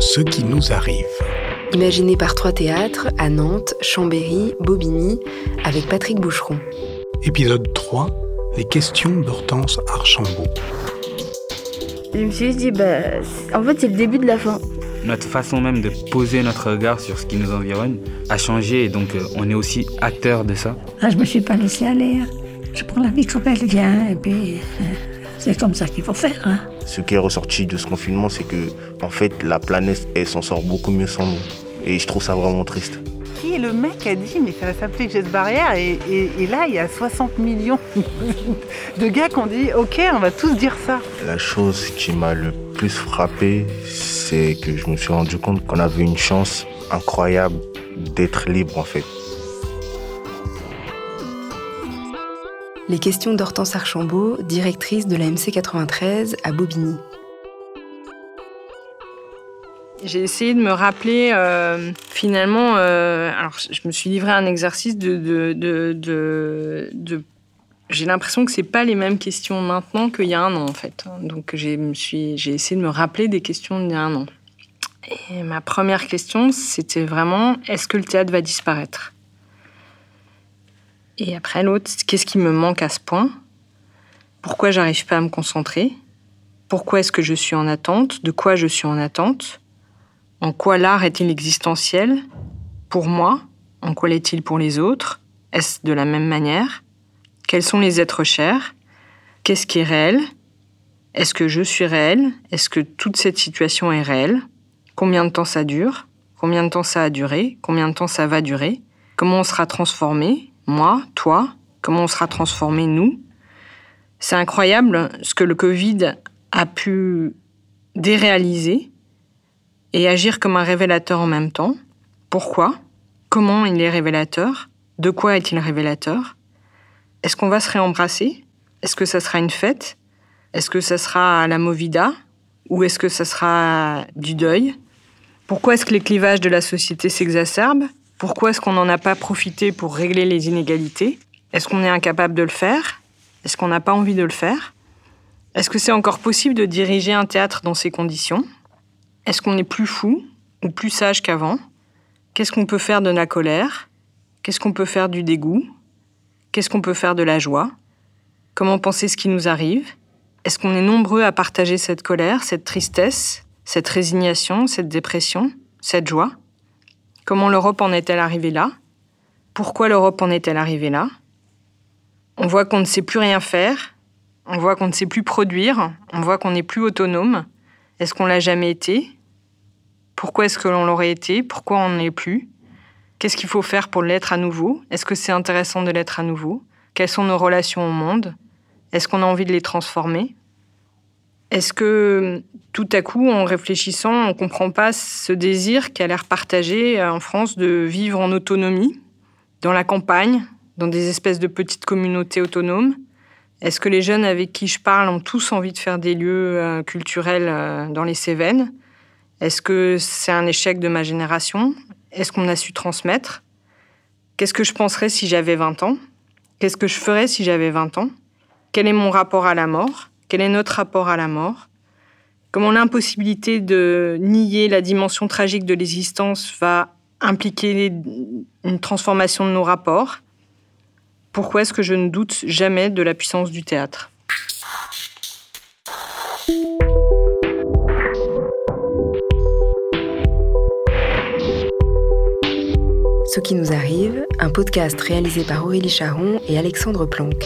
Ce qui nous arrive. Imaginé par trois théâtres à Nantes, Chambéry, Bobigny, avec Patrick Boucheron. Épisode 3 Les questions d'Hortense Archambault. Je me suis dit, bah, en fait, c'est le début de la fin. Notre façon même de poser notre regard sur ce qui nous environne a changé et donc euh, on est aussi acteur de ça. Là, je me suis pas laissé aller. hein. Je prends la vie comme elle vient et puis euh, c'est comme ça qu'il faut faire. hein. Ce qui est ressorti de ce confinement, c'est que en fait, la planète, elle s'en sort beaucoup mieux sans nous. Et je trouve ça vraiment triste. Qui est le mec qui a dit mais ça va s'appeler geste barrière et, et- et là il y a 60 millions de gars qui ont dit ok on va tous dire ça. La chose qui m'a le plus frappé, c'est que je me suis rendu compte qu'on avait une chance incroyable d'être libre en fait. Les questions d'Hortense Archambault, directrice de la MC 93 à Bobigny. J'ai essayé de me rappeler euh, finalement. euh, alors, je me suis livré à un exercice de. j'ai l'impression que c'est pas les mêmes questions maintenant qu'il y a un an en fait. Donc j'ai essayé de me rappeler des questions d'il y a un an. Et ma première question c'était vraiment est-ce que le théâtre va disparaître? Et après l'autre qu'est-ce qui me manque à ce point? Pourquoi j'arrive pas à me concentrer? Pourquoi est-ce que je suis en attente? De quoi je suis en attente? En quoi l'art est-il existentiel? Pour moi? En quoi l'est-il pour les autres? Est-ce de la même manière? Quels sont les êtres chers? Qu'est-ce qui est réel? Est-ce que je suis réel? Est-ce que toute cette situation est réelle? Combien de temps ça dure? Combien de temps ça a duré? Combien de temps ça va durer? Comment on sera transformé? Moi, toi Comment on sera transformé, nous? C'est incroyable ce que le Covid a pu déréaliser et agir comme un révélateur en même temps. Pourquoi? Comment il est révélateur? De quoi est-il révélateur? Est-ce qu'on va se réembrasser? Est-ce que ça sera une fête? Est-ce que ça sera la movida? Ou est-ce que ça sera du deuil? Pourquoi est-ce que les clivages de la société s'exacerbent? Pourquoi est-ce qu'on n'en a pas profité pour régler les inégalités? Est-ce qu'on est incapable de le faire? Est-ce qu'on n'a pas envie de le faire? Est-ce que c'est encore possible de diriger un théâtre dans ces conditions? Est-ce qu'on est plus fou ou plus sage qu'avant? Qu'est-ce qu'on peut faire de la colère? Qu'est-ce qu'on peut faire du dégoût? Qu'est-ce qu'on peut faire de la joie? Comment penser ce qui nous arrive? Est-ce qu'on est nombreux à partager cette colère, cette tristesse, cette résignation, cette dépression, cette joie? Comment l'Europe en est-elle arrivée là? Pourquoi l'Europe en est-elle arrivée là? On voit qu'on ne sait plus rien faire, on voit qu'on ne sait plus produire, on voit qu'on n'est plus autonome. Est-ce qu'on l'a jamais été? Pourquoi est-ce que l'on l'aurait été? Pourquoi on n'en est plus? Qu'est-ce qu'il faut faire pour l'être à nouveau? Est-ce que c'est intéressant de l'être à nouveau? Quelles sont nos relations au monde? Est-ce qu'on a envie de les transformer? Est-ce que tout à coup, en réfléchissant, on ne comprend pas ce désir qui a l'air partagé euh, en France de vivre en autonomie, dans la campagne, dans des espèces de petites communautés autonomes? Est-ce que les jeunes avec qui je parle ont tous envie de faire des lieux euh, culturels euh, dans les Cévennes? Est-ce que c'est un échec de ma génération? Est-ce qu'on a su transmettre? Qu'est-ce que je penserais si j'avais 20 ans? Qu'est-ce que je ferais si j'avais 20 ans? Quel est mon rapport à la mort? Quel est notre rapport à la mort? Comment l'impossibilité de nier la dimension tragique de l'existence va impliquer une transformation de nos rapports? Pourquoi est-ce que je ne doute jamais de la puissance du théâtre? Ce qui nous arrive, un podcast réalisé par Aurélie Charon et Alexandre Planck.